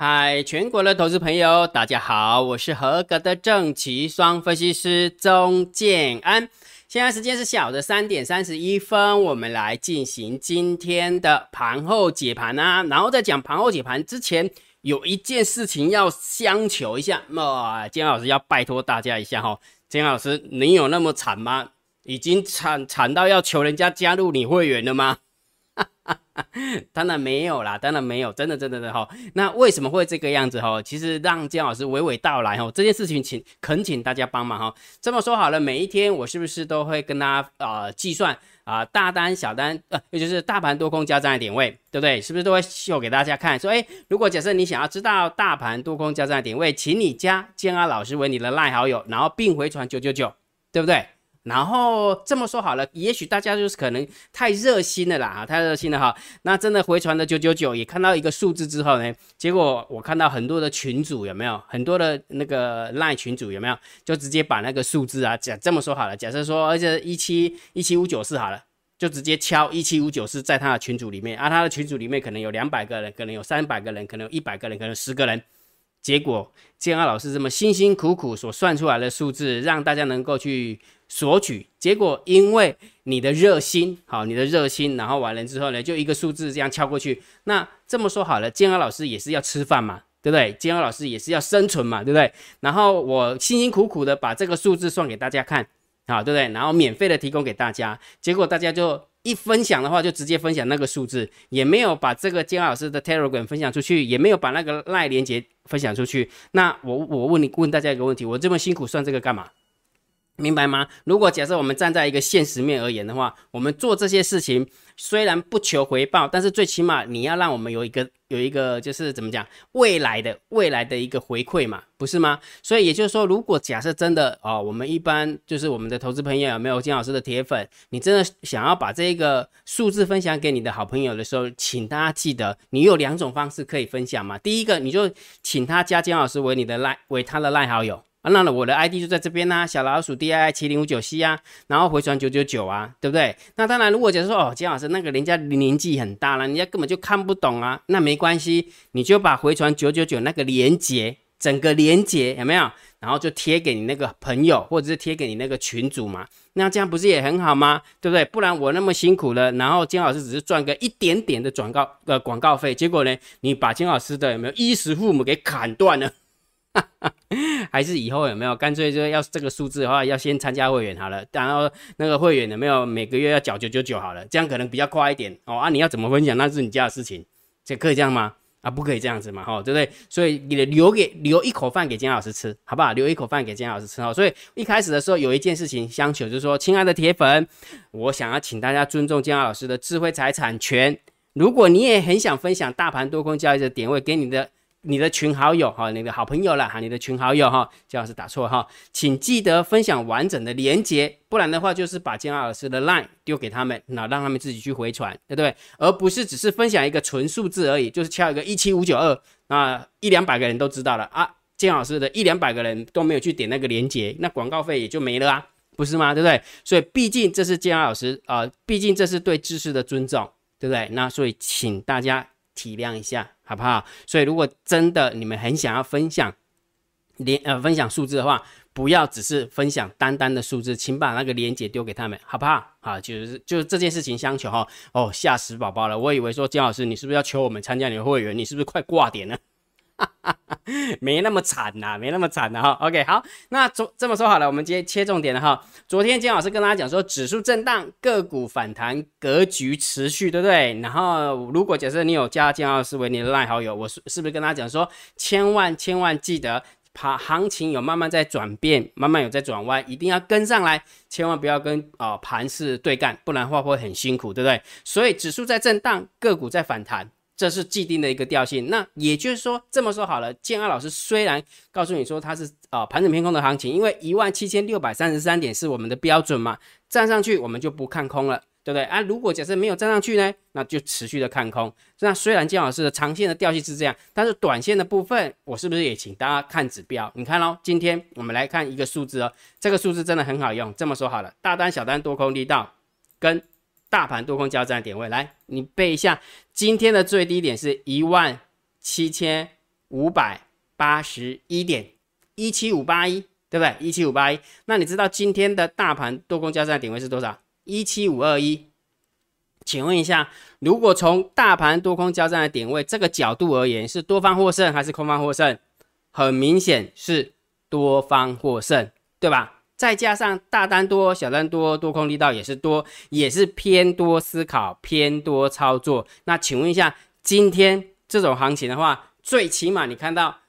嗨，全国的投资朋友，大家好，我是合格的正奇双分析师钟建安。现在时间是下午的三点三十一分，我们来进行今天的盘后解盘啊。然后在讲盘后解盘之前，有一件事情要相求一下，那建安老师要拜托大家一下哈。建安老师，你有那么惨吗？已经惨惨到要求人家加入你会员了吗？当然没有啦，当然没有，真的真的的哈。那为什么会这个样子哈？其实让姜老师娓娓道来哈。这件事情请恳请大家帮忙哈。这么说好了，每一天我是不是都会跟大家啊计算啊大单小单呃，也就是大盘多空交战的点位，对不对？是不是都会秀给大家看？说哎，如果假设你想要知道大盘多空交战的点位，请你加姜阿老师为你的赖好友，然后并回传九九九，对不对？然后这么说好了，也许大家就是可能太热心了啦，太热心了哈。那真的回传的九九九，也看到一个数字之后呢，结果我看到很多的群主有没有，很多的那个赖群主有没有，就直接把那个数字啊，假这么说好了，假设说而且一七一七五九四好了，就直接敲一七五九四在他的群组里面，啊，他的群组里面可能有两百个人，可能有三百个人，可能有一百个人，可能十个人。结果建安老师这么辛辛苦苦所算出来的数字，让大家能够去索取。结果因为你的热心，好，你的热心，然后完了之后呢，就一个数字这样敲过去。那这么说好了，建安老师也是要吃饭嘛，对不对？建安老师也是要生存嘛，对不对？然后我辛辛苦苦的把这个数字算给大家看，好，对不对？然后免费的提供给大家，结果大家就。一分享的话，就直接分享那个数字，也没有把这个金老师的 Telegram 分享出去，也没有把那个赖连接分享出去。那我我问你问大家一个问题，我这么辛苦算这个干嘛？明白吗？如果假设我们站在一个现实面而言的话，我们做这些事情虽然不求回报，但是最起码你要让我们有一个有一个就是怎么讲未来的未来的一个回馈嘛，不是吗？所以也就是说，如果假设真的哦，我们一般就是我们的投资朋友有没有金老师的铁粉，你真的想要把这个数字分享给你的好朋友的时候，请大家记得，你有两种方式可以分享嘛。第一个，你就请他加金老师为你的赖为他的赖好友。那我的 ID 就在这边呐，小老鼠 D I I 七零五九 C 啊，然后回传九九九啊，对不对？那当然，如果假设说哦，金老师那个人家年纪很大了，人家根本就看不懂啊，那没关系，你就把回传九九九那个连接，整个连接有没有？然后就贴给你那个朋友，或者是贴给你那个群主嘛，那这样不是也很好吗？对不对？不然我那么辛苦了，然后金老师只是赚个一点点的转告呃广告费，结果呢，你把金老师的有没有衣食父母给砍断了？还是以后有没有干脆就要这个数字的话，要先参加会员好了，然后那个会员有没有每个月要缴九九九好了，这样可能比较快一点哦啊！你要怎么分享那是你家的事情，这可以这样吗？啊，不可以这样子嘛，哈，对不对？所以你留给留一口饭给姜老师吃，好不好？留一口饭给姜老师吃哦。所以一开始的时候有一件事情相求，就是说，亲爱的铁粉，我想要请大家尊重姜老师的智慧财产权。如果你也很想分享大盘多空交易的点位给你的。你的群好友哈，你的好朋友了哈，你的群好友哈，姜老师打错哈，请记得分享完整的连接，不然的话就是把姜老师的 line 丢给他们，那让他们自己去回传，对不对？而不是只是分享一个纯数字而已，就是敲一个一七五九二，那一两百个人都知道了啊，姜老师的一两百个人都没有去点那个连接，那广告费也就没了啊，不是吗？对不对？所以毕竟这是姜老师啊，毕竟这是对知识的尊重，对不对？那所以请大家。体谅一下，好不好？所以如果真的你们很想要分享连呃分享数字的话，不要只是分享单单的数字，请把那个链接丢给他们，好不好？啊，就是就是这件事情相求哈。哦，吓死宝宝了！我以为说姜老师，你是不是要求我们参加你的会员？你是不是快挂点呢？没那么惨呐，没那么惨的哈。OK，好，那昨这么说好了，我们直接切重点了哈。昨天金老师跟大家讲说，指数震荡，个股反弹，格局持续，对不对？然后如果假设你有加金老师为你的赖好友，我是是不是跟大家讲说，千万千万记得，盘行情有慢慢在转变，慢慢有在转弯，一定要跟上来，千万不要跟啊盘势对干，不然的话会很辛苦，对不对？所以指数在震荡，个股在反弹。这是既定的一个调性，那也就是说，这么说好了，建安老师虽然告诉你说它是啊盘整偏空的行情，因为一万七千六百三十三点是我们的标准嘛，站上去我们就不看空了，对不对啊？如果假设没有站上去呢，那就持续的看空。那虽然建老师的长线的调性是这样，但是短线的部分，我是不是也请大家看指标？你看哦，今天我们来看一个数字哦，这个数字真的很好用。这么说好了，大单、小单、多空力道跟。大盘多空交战的点位，来你背一下，今天的最低点是一万七千五百八十一点一七五八一，对不对？一七五八一。那你知道今天的大盘多空交战的点位是多少？一七五二一。请问一下，如果从大盘多空交战的点位这个角度而言，是多方获胜还是空方获胜？很明显是多方获胜，对吧？再加上大单多、小单多，多空力道也是多，也是偏多思考、偏多操作。那请问一下，今天这种行情的话，最起码你看到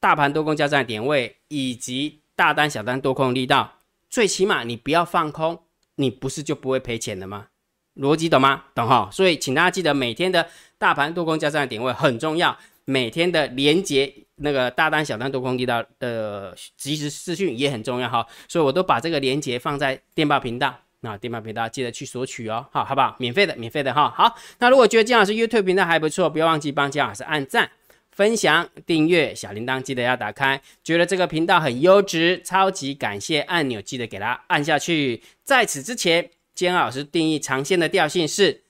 大盘多空交战的点位以及大单、小单多空力道，最起码你不要放空，你不是就不会赔钱了吗？逻辑懂吗？懂哈。所以请大家记得，每天的大盘多空交战的点位很重要，每天的连接那个大单、小单、多空力道的即时资讯也很重要哈。所以我都把这个连接放在电报频道，那电报频道记得去索取哦，好好不好？免费的，免费的哈。好，那如果觉得姜老师 YouTube 频道还不错，不要忘记帮姜老师按赞、分享、订阅，小铃铛记得要打开。觉得这个频道很优质，超级感谢按钮记得给它按下去。在此之前。姜老师定义长线的调性是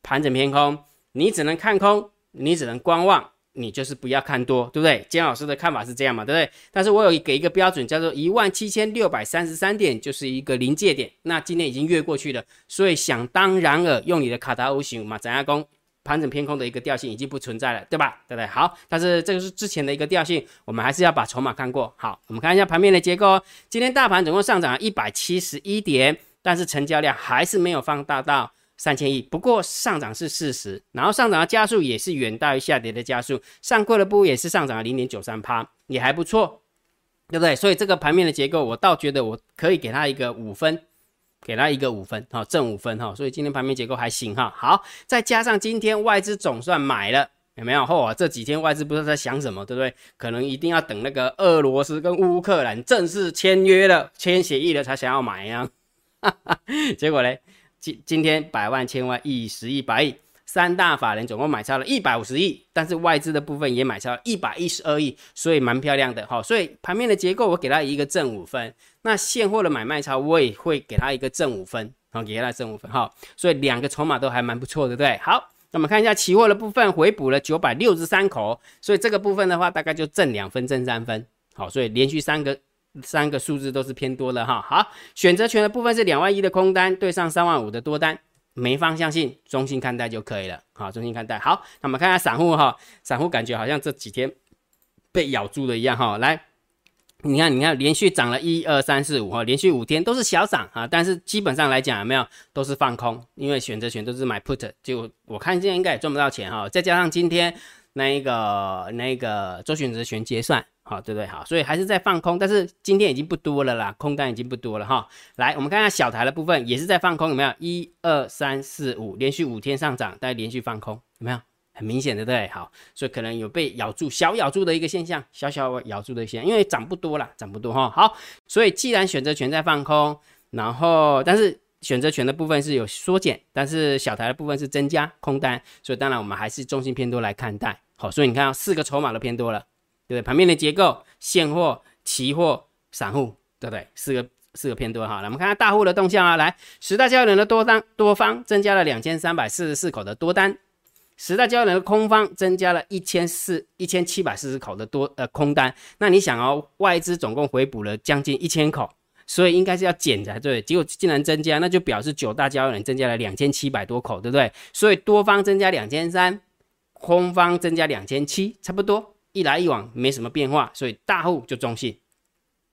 盘整偏空，你只能看空，你只能观望，你就是不要看多，对不对？姜老师的看法是这样嘛，对不对？但是我有给一个标准，叫做一万七千六百三十三点，就是一个临界点。那今天已经越过去了，所以想当然尔，用你的卡达欧型嘛，怎样攻盘整偏空的一个调性已经不存在了，对吧？对不对？好，但是这个是之前的一个调性，我们还是要把筹码看过。好，我们看一下盘面的结构。今天大盘总共上涨了一百七十一点。但是成交量还是没有放大到三千亿，不过上涨是事实，然后上涨的加速也是远大于下跌的加速，上柜的部也是上涨了零点九三趴，也还不错，对不对？所以这个盘面的结构，我倒觉得我可以给它一个五分，给它一个五分，哈，正五分哈，所以今天盘面结构还行哈。好，再加上今天外资总算买了，有没有？嚯，这几天外资不知道在想什么，对不对？可能一定要等那个俄罗斯跟乌克兰正式签约了、签协议了才想要买呀。结果嘞？今今天百万、千万、亿、十亿、百亿，三大法人总共买超了一百五十亿，但是外资的部分也买超一百一十二亿，所以蛮漂亮的哈。所以盘面的结构我给它一个正五分，那现货的买卖超我也会给它一个正五分，好，给它正五分哈。所以两个筹码都还蛮不错的，对？好，那我们看一下期货的部分，回补了九百六十三口，所以这个部分的话大概就正两分、正三分，好，所以连续三个。三个数字都是偏多的哈，好，选择权的部分是两万一的空单对上三万五的多单，没方向性，中性看待就可以了，好，中性看待。好，那我们看下散户哈，散户感觉好像这几天被咬住了一样哈，来，你看，你看，连续涨了一二三四五哈，连续五天都是小涨啊，但是基本上来讲有没有？都是放空，因为选择权都是买 put，就我看今天应该也赚不到钱哈，再加上今天那一个那一个周选择权结算。好，对不对？好，所以还是在放空，但是今天已经不多了啦，空单已经不多了哈。来，我们看一下小台的部分，也是在放空，有没有？一二三四五，连续五天上涨，但连续放空，有没有？很明显的，对好，所以可能有被咬住、小咬住的一个现象，小小咬住的现象，因为涨不多了，涨不多哈。好，所以既然选择权在放空，然后但是选择权的部分是有缩减，但是小台的部分是增加空单，所以当然我们还是中性偏多来看待。好，所以你看四个筹码都偏多了。对不对？盘面的结构，现货、期货、散户，对不对？四个四个偏多哈。来，我们看看大户的动向啊。来，十大交易人的多单多方增加了两千三百四十四口的多单，十大交易人的空方增加了一千四一千七百四十口的多呃空单。那你想哦，外资总共回补了将近一千口，所以应该是要减才对。结果竟然增加，那就表示九大交易人增加了两千七百多口，对不对？所以多方增加两千三，空方增加两千七，差不多。一来一往没什么变化，所以大户就中性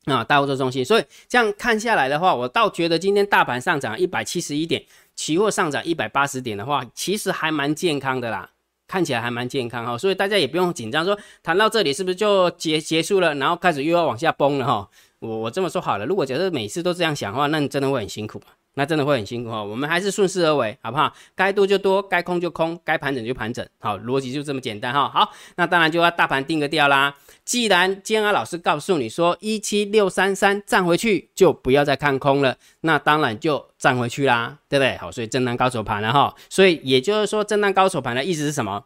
啊，大户就中性。所以这样看下来的话，我倒觉得今天大盘上涨一百七十一点，期货上涨一百八十点的话，其实还蛮健康的啦，看起来还蛮健康哈。所以大家也不用紧张，说谈到这里是不是就结结束了，然后开始又要往下崩了哈？我我这么说好了，如果假设每次都这样想的话，那你真的会很辛苦。那真的会很辛苦哈，我们还是顺势而为，好不好？该多就多，该空就空，该盘整就盘整，好，逻辑就这么简单哈。好，那当然就要大盘定个调啦。既然建安老师告诉你说一七六三三站回去就不要再看空了，那当然就站回去啦，对不对？好，所以震荡高手盘了哈。所以也就是说，震荡高手盘的意思是什么？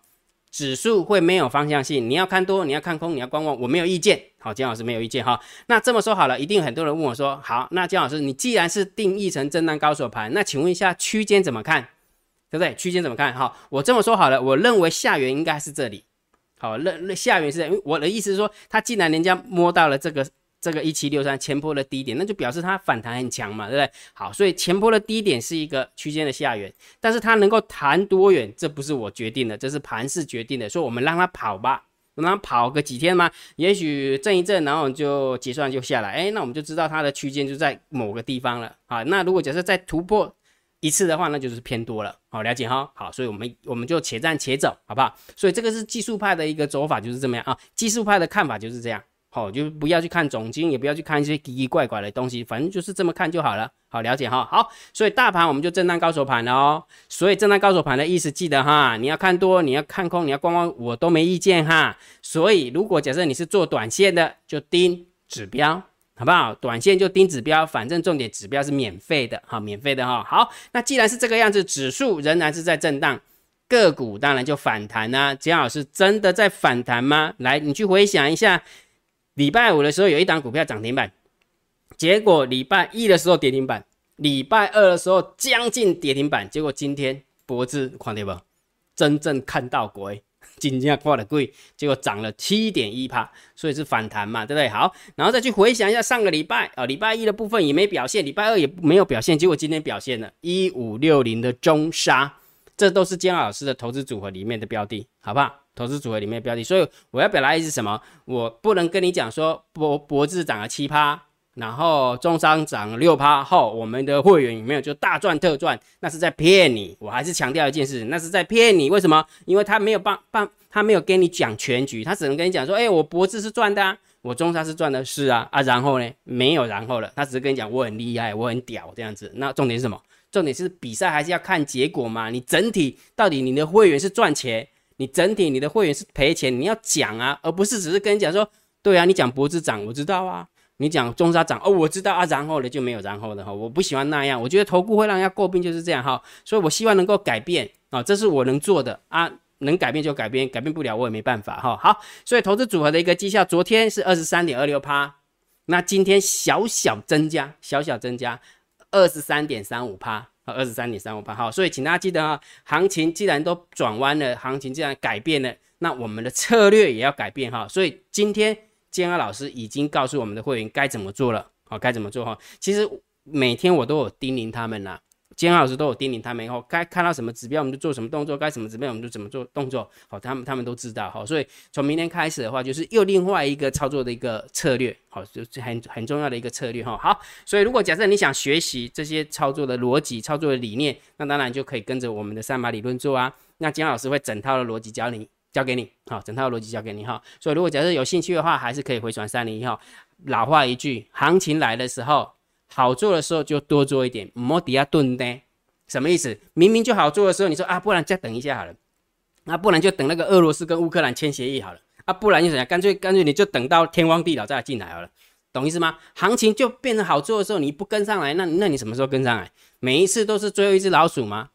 指数会没有方向性，你要看多，你要看空，你要观望，我没有意见。好，姜老师没有意见哈。那这么说好了，一定很多人问我说，好，那姜老师，你既然是定义成震荡高手盘，那请问一下区间怎么看？对不对？区间怎么看？好，我这么说好了，我认为下缘应该是这里。好，那那下缘是，我的意思是说，它既然人家摸到了这个这个一七六三前坡的低点，那就表示它反弹很强嘛，对不对？好，所以前坡的低点是一个区间的下缘，但是它能够弹多远，这不是我决定的，这是盘势决定的，所以我们让它跑吧，让它跑个几天嘛，也许震一震，然后就结算就下来，哎，那我们就知道它的区间就在某个地方了啊。那如果假设再突破。一次的话，那就是偏多了，好了解哈，好，所以我们我们就且战且走，好不好？所以这个是技术派的一个走法，就是这么样啊。技术派的看法就是这样，好，就不要去看总金，也不要去看一些奇奇怪怪的东西，反正就是这么看就好了，好了解哈。好，所以大盘我们就震荡高手盘了哦。所以震荡高手盘的意思记得哈，你要看多，你要看空，你要观望，我都没意见哈。所以如果假设你是做短线的，就盯指标。好不好？短线就盯指标，反正重点指标是免费的，哈，免费的哈。好，那既然是这个样子，指数仍然是在震荡，个股当然就反弹啦。姜老师真的在反弹吗？来，你去回想一下，礼拜五的时候有一档股票涨停板，结果礼拜一的时候跌停板，礼拜二的时候将近跌停板，结果今天脖子看到不？真正看到鬼。金价挂的贵，结果涨了七点一帕，所以是反弹嘛，对不对？好，然后再去回想一下上个礼拜啊，礼拜一的部分也没表现，礼拜二也没有表现，结果今天表现了，一五六零的中沙，这都是姜老师的投资组合里面的标的，好不好？投资组合里面的标的，所以我要表达意思什么？我不能跟你讲说脖脖子涨了七趴。然后中商涨六趴后，我们的会员有没有就大赚特赚？那是在骗你。我还是强调一件事，那是在骗你。为什么？因为他没有帮帮，他没有跟你讲全局，他只能跟你讲说，哎，我脖子是赚的啊，我中商是赚的，是啊啊。然后呢，没有然后了，他只是跟你讲我很厉害，我很屌这样子。那重点是什么？重点是比赛还是要看结果嘛？你整体到底你的会员是赚钱，你整体你的会员是赔钱，你要讲啊，而不是只是跟你讲说，对啊，你讲脖子涨，我知道啊。你讲中沙涨哦，我知道啊，然后呢就没有然后的哈，我不喜欢那样，我觉得投顾会让人家诟病就是这样哈，所以我希望能够改变啊，这是我能做的啊，能改变就改变，改变不了我也没办法哈。好，所以投资组合的一个绩效，昨天是二十三点二六趴，那今天小小增加，小小增加二十三点三五趴啊，二十三点三五八好，所以请大家记得啊，行情既然都转弯了，行情既然改变了，那我们的策略也要改变哈，所以今天。建安老师已经告诉我们的会员该怎么做了，好，该怎么做哈？其实每天我都有叮咛他们啦，安老师都有叮咛他们，以后该看到什么指标我们就做什么动作，该什么指标我们就怎么做动作，好，他们他们都知道，好，所以从明天开始的话，就是又另外一个操作的一个策略，好，就是很很重要的一个策略哈。好，所以如果假设你想学习这些操作的逻辑、操作的理念，那当然就可以跟着我们的三马理论做啊。那金老师会整套的逻辑教你。教给你，好，整套逻辑交给你哈。所以如果假设有兴趣的话，还是可以回传三零一号。老话一句，行情来的时候，好做的时候就多做一点，莫底下蹲的。什么意思？明明就好做的时候，你说啊，不然再等一下好了。那不然就等那个俄罗斯跟乌克兰签协议好了。啊，不然就怎样？干脆干脆你就等到天荒地老再进来好了，懂意思吗？行情就变成好做的时候，你不跟上来，那那你什么时候跟上来？每一次都是最后一只老鼠吗？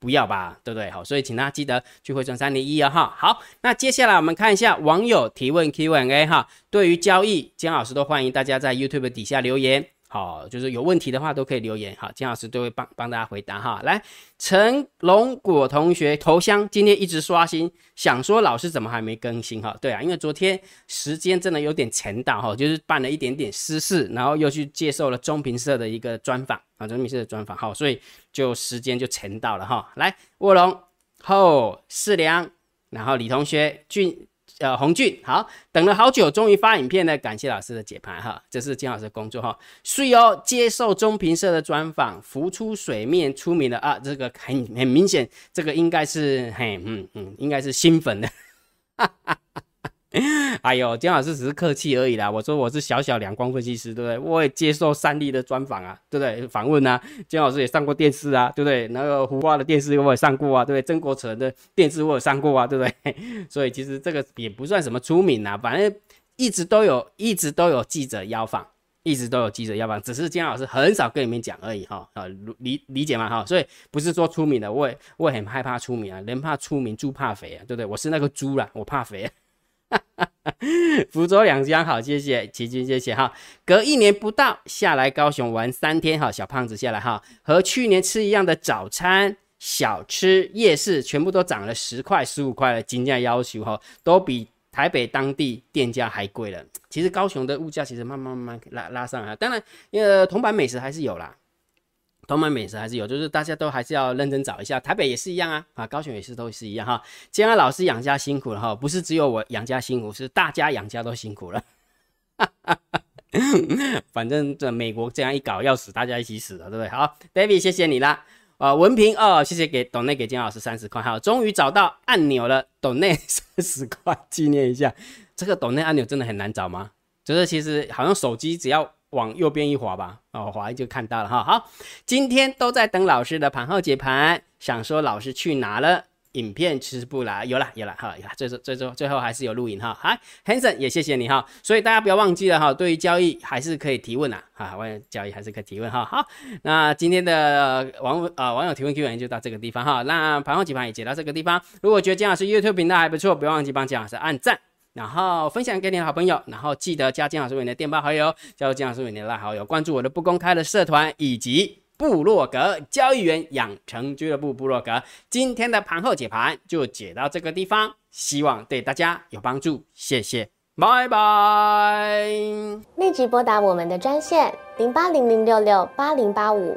不要吧，对不对？好，所以请大家记得去回转三零一啊哈。好，那接下来我们看一下网友提问 Q&A 哈。对于交易，姜老师都欢迎大家在 YouTube 底下留言。好，就是有问题的话都可以留言，好，金老师都会帮帮大家回答哈。来，陈龙果同学头像今天一直刷新，想说老师怎么还没更新哈？对啊，因为昨天时间真的有点前到哈，就是办了一点点私事，然后又去接受了中评社的一个专访啊，中评社的专访，好，所以就时间就前到了哈。来，卧龙后四良，然后李同学俊。的，洪俊好，等了好久，终于发影片了，感谢老师的解盘哈，这是金老师的工作哈。是哦，接受中评社的专访，浮出水面出名了啊，这个很 很明显，这个应该是嘿，嗯嗯，应该是新粉的。哈哈哈。哎呦，姜老师只是客气而已啦。我说我是小小两光分析师，对不对？我也接受三立的专访啊，对不对？访问啊，姜老师也上过电视啊，对不对？那个胡瓜的电视我也上过啊，对不对？曾国成的电视我也上过啊，对不对？所以其实这个也不算什么出名啊，反正一直都有，一直都有记者邀访，一直都有记者邀访，只是姜老师很少跟你们讲而已哈。啊，理理解吗？哈，所以不是说出名的，我也我也很害怕出名啊，人怕出名，猪怕肥啊，对不对？我是那个猪啦，我怕肥。福州两江好，谢谢齐军，谢谢哈。隔一年不到下来高雄玩三天哈，小胖子下来哈，和去年吃一样的早餐、小吃、夜市，全部都涨了十块、十五块了，金价要求哈，都比台北当地店家还贵了。其实高雄的物价其实慢慢慢慢拉拉上来，当然，呃，铜板美食还是有啦，铜板美食还是有，就是大家都还是要认真找一下。台北也是一样啊，啊，高雄也是都是一样哈。建安老师养家辛苦了哈，不是只有我养家辛苦，是大家养家都辛苦了。反正这美国这样一搞要死，大家一起死了，对不对？好，David，谢谢你啦。啊，文凭哦，谢谢给董内给金老师三十块，好，终于找到按钮了，董内 三十块纪念一下。这个董内按钮真的很难找吗？就是其实好像手机只要往右边一滑吧，哦，滑就看到了哈。好，今天都在等老师的盘后解盘，想说老师去哪了？影片吃不来，有了有了哈，有了，最最最最最后还是有录影哈。好，Hanson 也谢谢你哈，所以大家不要忘记了哈，对于交易还是可以提问呐，哈，网友交易还是可以提问哈。好，那今天的网啊网友提问 Q&A 就到这个地方哈，那盘后解盘也解到这个地方。如果觉得姜老师 YouTube 频道还不错，不要忘记帮姜老师按赞，然后分享给你的好朋友，然后记得加金老师为你的电报好友，加入金老师为你的拉好友，关注我的不公开的社团以及。部落格交易员养成俱乐部部落格，今天的盘后解盘就解到这个地方，希望对大家有帮助，谢谢，拜拜。立即拨打我们的专线零八零零六六八零八五